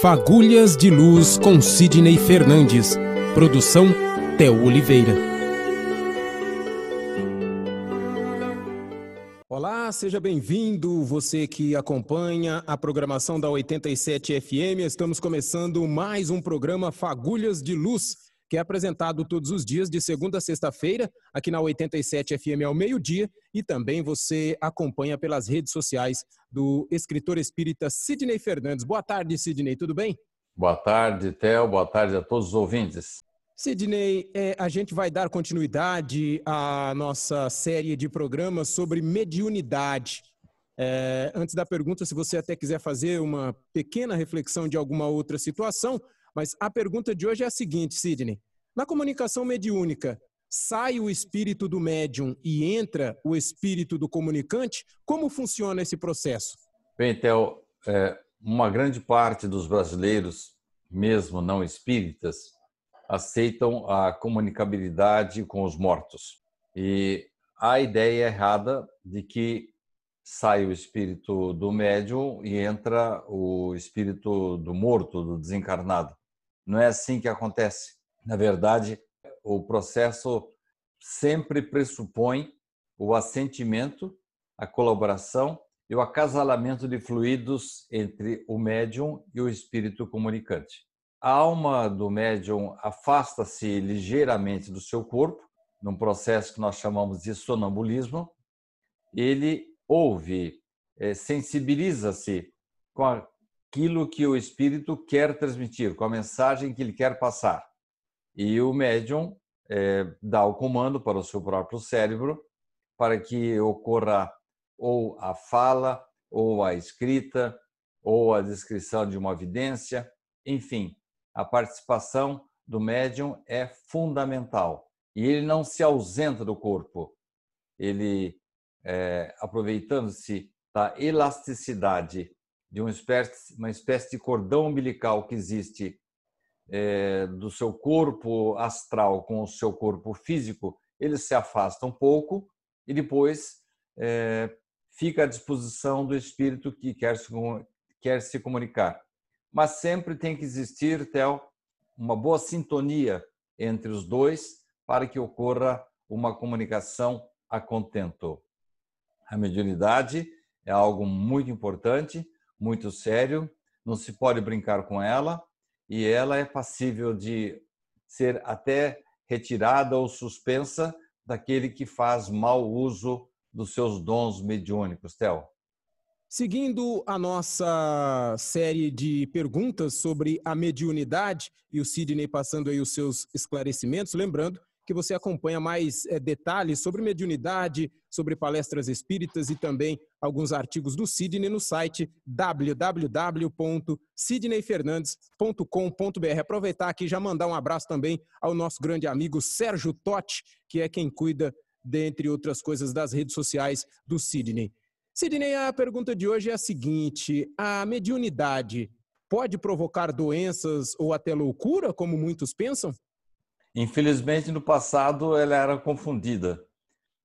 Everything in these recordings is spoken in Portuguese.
Fagulhas de Luz com Sidney Fernandes. Produção Theo Oliveira. Olá, seja bem-vindo, você que acompanha a programação da 87 FM. Estamos começando mais um programa Fagulhas de Luz que é apresentado todos os dias, de segunda a sexta-feira, aqui na 87 FM ao meio-dia, e também você acompanha pelas redes sociais do escritor espírita Sidney Fernandes. Boa tarde, Sidney, tudo bem? Boa tarde, Theo, boa tarde a todos os ouvintes. Sidney, é, a gente vai dar continuidade à nossa série de programas sobre mediunidade. É, antes da pergunta, se você até quiser fazer uma pequena reflexão de alguma outra situação, mas a pergunta de hoje é a seguinte, Sidney. Na comunicação mediúnica, sai o espírito do médium e entra o espírito do comunicante? Como funciona esse processo? Bem, Theo, é, uma grande parte dos brasileiros, mesmo não espíritas, aceitam a comunicabilidade com os mortos. E a ideia errada de que sai o espírito do médium e entra o espírito do morto, do desencarnado. Não é assim que acontece. Na verdade, o processo sempre pressupõe o assentimento, a colaboração e o acasalamento de fluidos entre o médium e o espírito comunicante. A alma do médium afasta-se ligeiramente do seu corpo, num processo que nós chamamos de sonambulismo. Ele ouve, eh, sensibiliza-se com a aquilo que o espírito quer transmitir, com a mensagem que ele quer passar. E o médium é, dá o comando para o seu próprio cérebro para que ocorra ou a fala, ou a escrita, ou a descrição de uma evidência, enfim, a participação do médium é fundamental. E ele não se ausenta do corpo. Ele, é, aproveitando-se da elasticidade de uma espécie, uma espécie de cordão umbilical que existe é, do seu corpo astral com o seu corpo físico, ele se afasta um pouco e depois é, fica à disposição do espírito que quer se, quer se comunicar. Mas sempre tem que existir, Theo, uma boa sintonia entre os dois para que ocorra uma comunicação a contento. A mediunidade é algo muito importante muito sério, não se pode brincar com ela e ela é passível de ser até retirada ou suspensa daquele que faz mau uso dos seus dons mediúnicos, Theo. Seguindo a nossa série de perguntas sobre a mediunidade e o Sidney passando aí os seus esclarecimentos, lembrando que você acompanha mais é, detalhes sobre mediunidade, sobre palestras espíritas e também alguns artigos do Sidney no site www.sidneyfernandes.com.br. Aproveitar aqui e já mandar um abraço também ao nosso grande amigo Sérgio Totti, que é quem cuida, dentre outras coisas, das redes sociais do Sidney. Sidney, a pergunta de hoje é a seguinte: a mediunidade pode provocar doenças ou até loucura, como muitos pensam? Infelizmente, no passado, ela era confundida.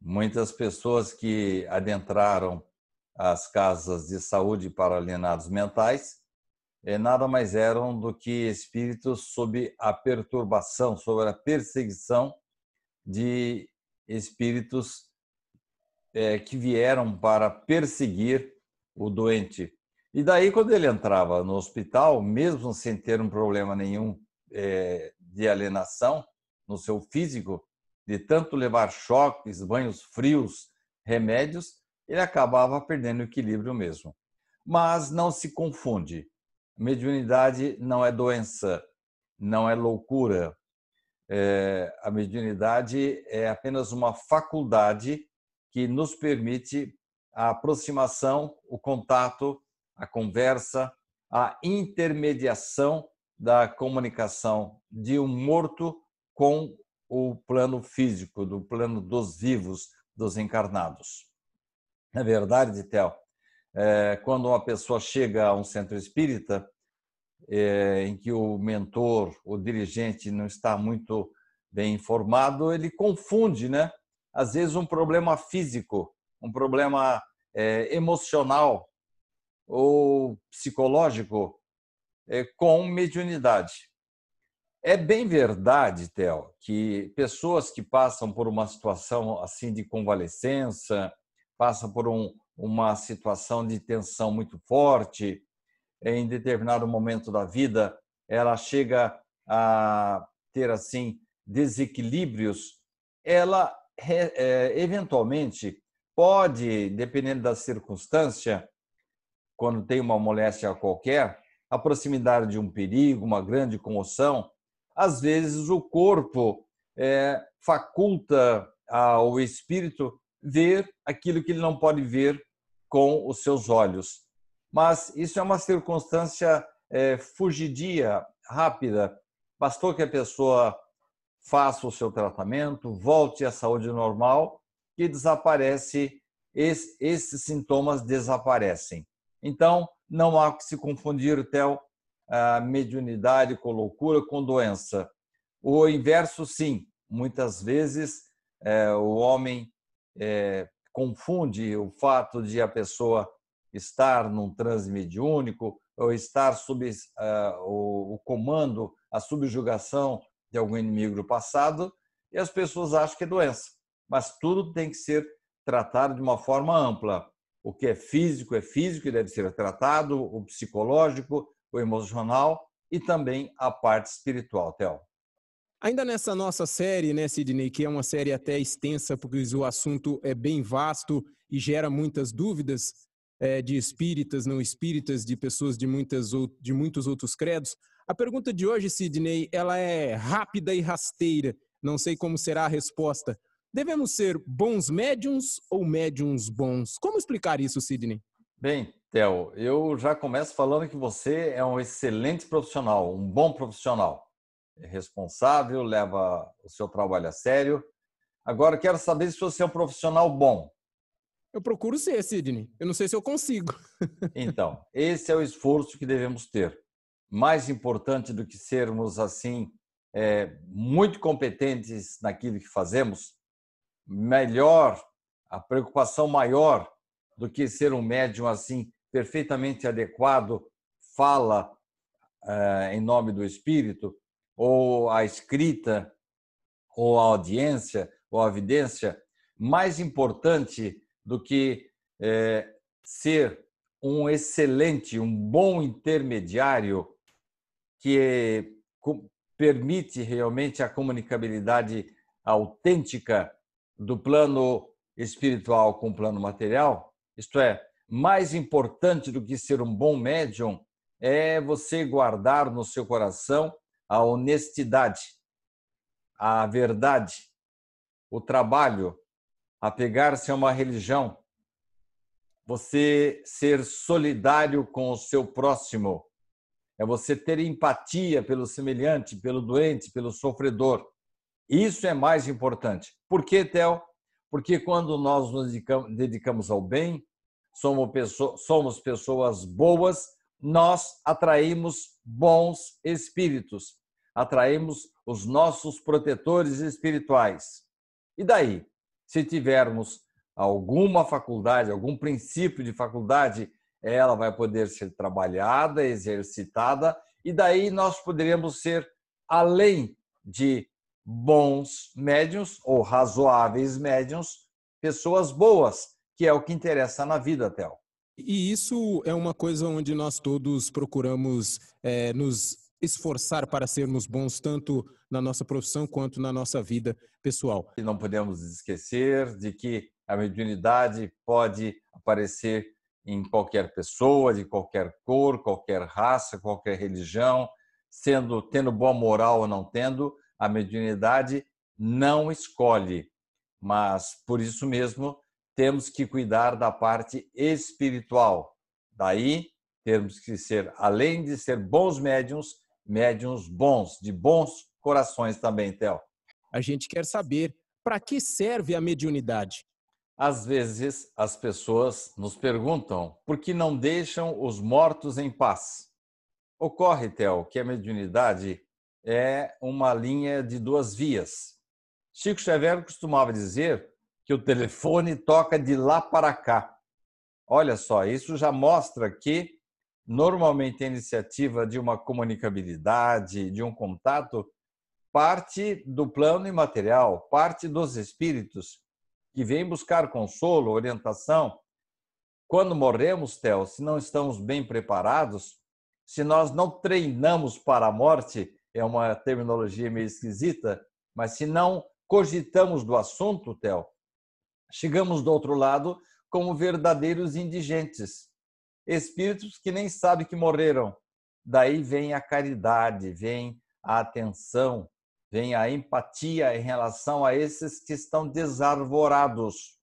Muitas pessoas que adentraram as casas de saúde para alienados mentais eh, nada mais eram do que espíritos sob a perturbação, sob a perseguição de espíritos eh, que vieram para perseguir o doente. E daí, quando ele entrava no hospital, mesmo sem ter um problema nenhum eh, de alienação, no seu físico, de tanto levar choques, banhos frios, remédios, ele acabava perdendo o equilíbrio mesmo. Mas não se confunde. Mediunidade não é doença, não é loucura. É, a mediunidade é apenas uma faculdade que nos permite a aproximação, o contato, a conversa, a intermediação da comunicação de um morto com o plano físico, do plano dos vivos, dos encarnados. Na verdade, Theo, é, quando uma pessoa chega a um centro espírita, é, em que o mentor, o dirigente não está muito bem informado, ele confunde, né? Às vezes um problema físico, um problema é, emocional ou psicológico é, com mediunidade. É bem verdade, Theo, que pessoas que passam por uma situação assim de convalescença, passam por um, uma situação de tensão muito forte, em determinado momento da vida, ela chega a ter assim desequilíbrios, ela é, eventualmente pode, dependendo da circunstância, quando tem uma moléstia qualquer, a proximidade de um perigo, uma grande comoção, às vezes o corpo é, faculta ao espírito ver aquilo que ele não pode ver com os seus olhos. Mas isso é uma circunstância é, fugidia, rápida. Bastou que a pessoa faça o seu tratamento, volte à saúde normal, que desaparece, esses, sintomas desaparecem. Então, não há que se confundir, Theo, a mediunidade com loucura, com doença. O inverso, sim. Muitas vezes é, o homem é, confunde o fato de a pessoa estar num transe mediúnico ou estar sob uh, o, o comando, a subjugação de algum inimigo do passado, e as pessoas acham que é doença. Mas tudo tem que ser tratado de uma forma ampla. O que é físico é físico e deve ser tratado, o psicológico, o emocional e também a parte espiritual, Theo. Ainda nessa nossa série, né, Sidney, que é uma série até extensa, porque o assunto é bem vasto e gera muitas dúvidas é, de espíritas, não espíritas, de pessoas de, muitas, de muitos outros credos. A pergunta de hoje, Sidney, ela é rápida e rasteira. Não sei como será a resposta. Devemos ser bons médiums ou médiums bons? Como explicar isso, Sidney? Bem, Theo, eu já começo falando que você é um excelente profissional, um bom profissional. É responsável, leva o seu trabalho a sério. Agora, quero saber se você é um profissional bom. Eu procuro ser, Sidney. Eu não sei se eu consigo. então, esse é o esforço que devemos ter. Mais importante do que sermos assim, é, muito competentes naquilo que fazemos, melhor, a preocupação maior do que ser um médium assim perfeitamente adequado fala eh, em nome do Espírito, ou a escrita, ou a audiência, ou a evidência, mais importante do que eh, ser um excelente, um bom intermediário que permite realmente a comunicabilidade autêntica do plano espiritual com o plano material, isto é, mais importante do que ser um bom médium é você guardar no seu coração a honestidade, a verdade, o trabalho, apegar-se a uma religião, você ser solidário com o seu próximo, é você ter empatia pelo semelhante, pelo doente, pelo sofredor. Isso é mais importante. Por que, Theo? Porque quando nós nos dedicamos ao bem, somos, pessoas, somos pessoas boas, nós atraímos bons espíritos, atraímos os nossos protetores espirituais. E daí, se tivermos alguma faculdade, algum princípio de faculdade, ela vai poder ser trabalhada, exercitada, e daí nós poderíamos ser, além de bons médiums ou razoáveis médiums, pessoas boas, que é o que interessa na vida, Theo. E isso é uma coisa onde nós todos procuramos é, nos esforçar para sermos bons, tanto na nossa profissão quanto na nossa vida pessoal. E não podemos esquecer de que a mediunidade pode aparecer em qualquer pessoa, de qualquer cor, qualquer raça, qualquer religião, sendo tendo boa moral ou não tendo, a mediunidade não escolhe, mas por isso mesmo temos que cuidar da parte espiritual. Daí, temos que ser, além de ser bons médiums, médiums bons, de bons corações também, Theo. A gente quer saber para que serve a mediunidade. Às vezes, as pessoas nos perguntam por que não deixam os mortos em paz. Ocorre, Theo, que a mediunidade é uma linha de duas vias. Chico Xavier costumava dizer que o telefone toca de lá para cá. Olha só, isso já mostra que normalmente a iniciativa de uma comunicabilidade, de um contato, parte do plano imaterial, parte dos espíritos que vêm buscar consolo, orientação. Quando morremos, Theo, se não estamos bem preparados, se nós não treinamos para a morte, é uma terminologia meio esquisita, mas se não cogitamos do assunto, Theo, chegamos do outro lado como verdadeiros indigentes, espíritos que nem sabem que morreram. Daí vem a caridade, vem a atenção, vem a empatia em relação a esses que estão desarvorados.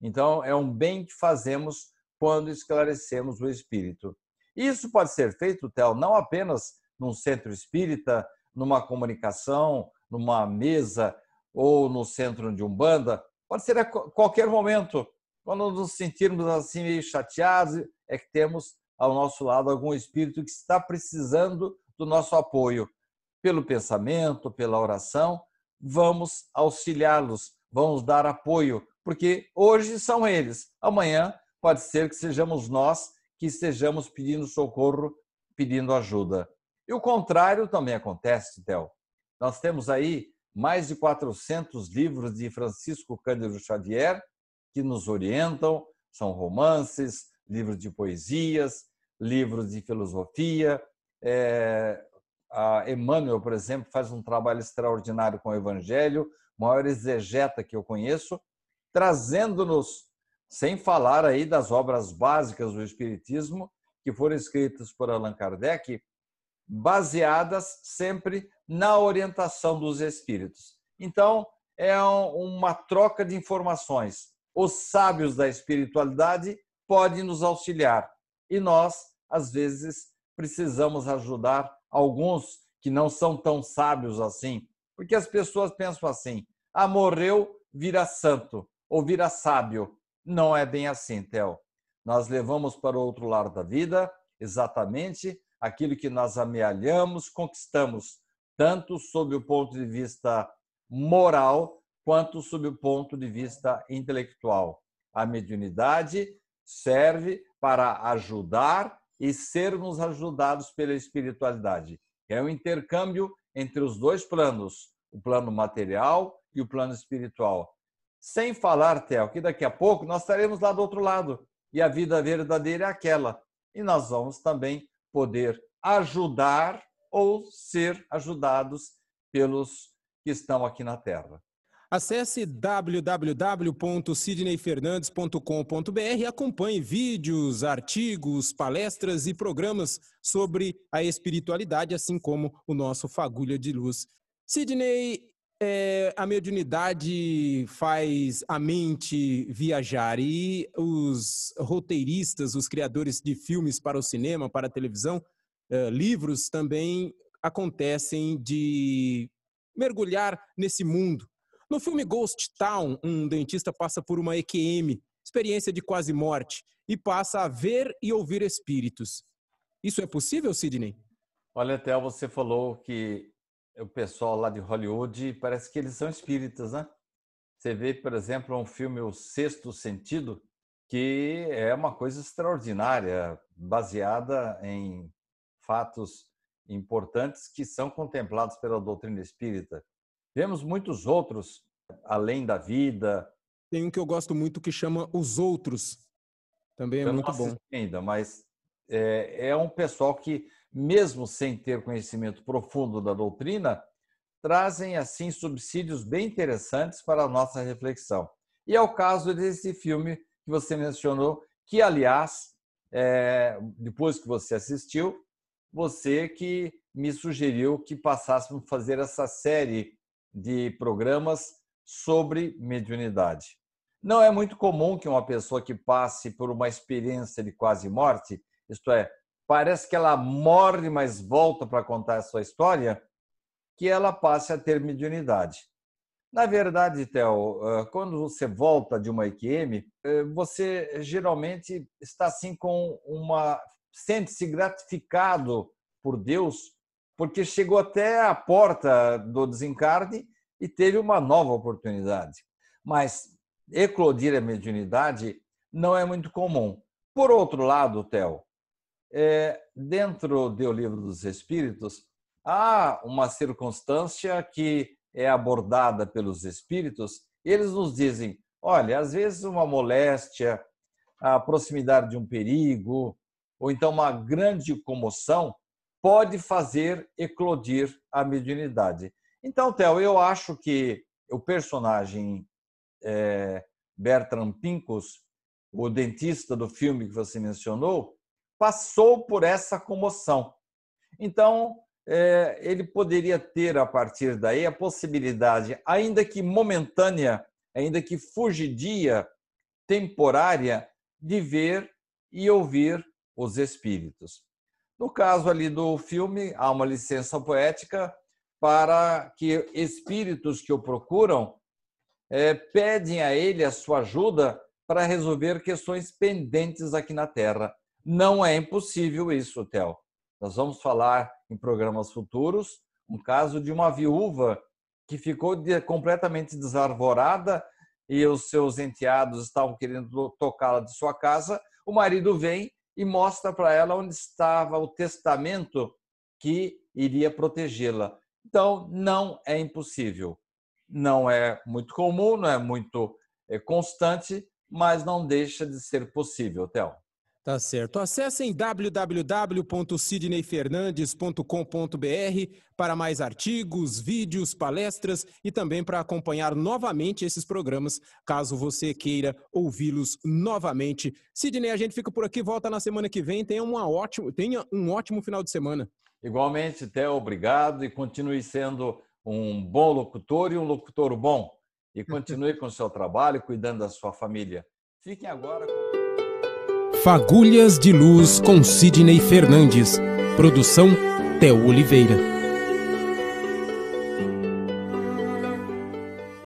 Então, é um bem que fazemos quando esclarecemos o espírito. Isso pode ser feito, Theo, não apenas num centro espírita, numa comunicação, numa mesa ou no centro de umbanda, pode ser a qualquer momento. Quando nos sentirmos assim meio chateados, é que temos ao nosso lado algum espírito que está precisando do nosso apoio. Pelo pensamento, pela oração, vamos auxiliá-los, vamos dar apoio, porque hoje são eles, amanhã pode ser que sejamos nós que estejamos pedindo socorro, pedindo ajuda. E o contrário também acontece, Theo. Nós temos aí mais de 400 livros de Francisco Cândido Xavier que nos orientam, são romances, livros de poesias, livros de filosofia. É, Emmanuel, por exemplo, faz um trabalho extraordinário com o Evangelho, maior exegeta que eu conheço, trazendo-nos, sem falar aí das obras básicas do Espiritismo, que foram escritas por Allan Kardec, baseadas sempre na orientação dos espíritos. Então, é uma troca de informações. Os sábios da espiritualidade podem nos auxiliar e nós, às vezes, precisamos ajudar alguns que não são tão sábios assim, porque as pessoas pensam assim: ah, morreu, vira santo ou vira sábio. Não é bem assim, Theo. Nós levamos para o outro lado da vida exatamente aquilo que nós amealhamos, conquistamos, tanto sob o ponto de vista moral quanto sob o ponto de vista intelectual. A mediunidade serve para ajudar e sermos ajudados pela espiritualidade. É um intercâmbio entre os dois planos, o plano material e o plano espiritual. Sem falar, Theo, que daqui a pouco nós estaremos lá do outro lado e a vida verdadeira é aquela. E nós vamos também poder ajudar ou ser ajudados pelos que estão aqui na Terra. Acesse www.sidneyfernandes.com.br e acompanhe vídeos, artigos, palestras e programas sobre a espiritualidade, assim como o nosso Fagulha de Luz. Sidney, é, a mediunidade faz a mente viajar e os roteiristas, os criadores de filmes para o cinema, para a televisão, é, livros também acontecem de mergulhar nesse mundo. No filme Ghost Town, um dentista passa por uma EQM, experiência de quase morte, e passa a ver e ouvir espíritos. Isso é possível, Sidney? Olha, Théo, você falou que o pessoal lá de Hollywood parece que eles são espíritas, né? Você vê, por exemplo, um filme O Sexto Sentido, que é uma coisa extraordinária, baseada em fatos importantes que são contemplados pela doutrina espírita. Vemos muitos outros além da vida. Tem um que eu gosto muito que chama Os Outros. Também é eu muito bom. Ainda, mas é, é um pessoal que mesmo sem ter conhecimento profundo da doutrina, trazem assim subsídios bem interessantes para a nossa reflexão. E é o caso desse filme que você mencionou, que aliás, é, depois que você assistiu, você que me sugeriu que passássemos a fazer essa série de programas sobre mediunidade. Não é muito comum que uma pessoa que passe por uma experiência de quase morte, isto é, parece que ela morre, mas volta para contar a sua história, que ela passe a ter mediunidade. Na verdade, Theo, quando você volta de uma EQM, você geralmente está assim com uma sente-se gratificado por Deus, porque chegou até a porta do desencarne e teve uma nova oportunidade. Mas eclodir a mediunidade não é muito comum. Por outro lado, Theo, é, dentro do livro dos Espíritos, há uma circunstância que é abordada pelos Espíritos. Eles nos dizem: olha, às vezes uma moléstia, a proximidade de um perigo, ou então uma grande comoção, pode fazer eclodir a mediunidade. Então, Theo, eu acho que o personagem é, Bertram Pincus, o dentista do filme que você mencionou, passou por essa comoção. Então, é, ele poderia ter, a partir daí, a possibilidade, ainda que momentânea, ainda que fugidia, temporária, de ver e ouvir os espíritos. No caso ali do filme, há uma licença poética para que espíritos que o procuram é, pedem a ele a sua ajuda para resolver questões pendentes aqui na Terra. Não é impossível isso, Theo. Nós vamos falar em programas futuros um caso de uma viúva que ficou completamente desarvorada e os seus enteados estavam querendo tocá-la de sua casa. O marido vem e mostra para ela onde estava o testamento que iria protegê-la. Então, não é impossível. Não é muito comum, não é muito é, constante, mas não deixa de ser possível, Théo. Tá certo. Acessem www.sidneyfernandes.com.br para mais artigos, vídeos, palestras e também para acompanhar novamente esses programas, caso você queira ouvi-los novamente. Sidney, a gente fica por aqui, volta na semana que vem. Tenha, uma ótimo, tenha um ótimo final de semana. Igualmente, Theo, obrigado e continue sendo um bom locutor e um locutor bom. E continue com o seu trabalho, cuidando da sua família. Fiquem agora com. Fagulhas de Luz com Sidney Fernandes. Produção Theo Oliveira.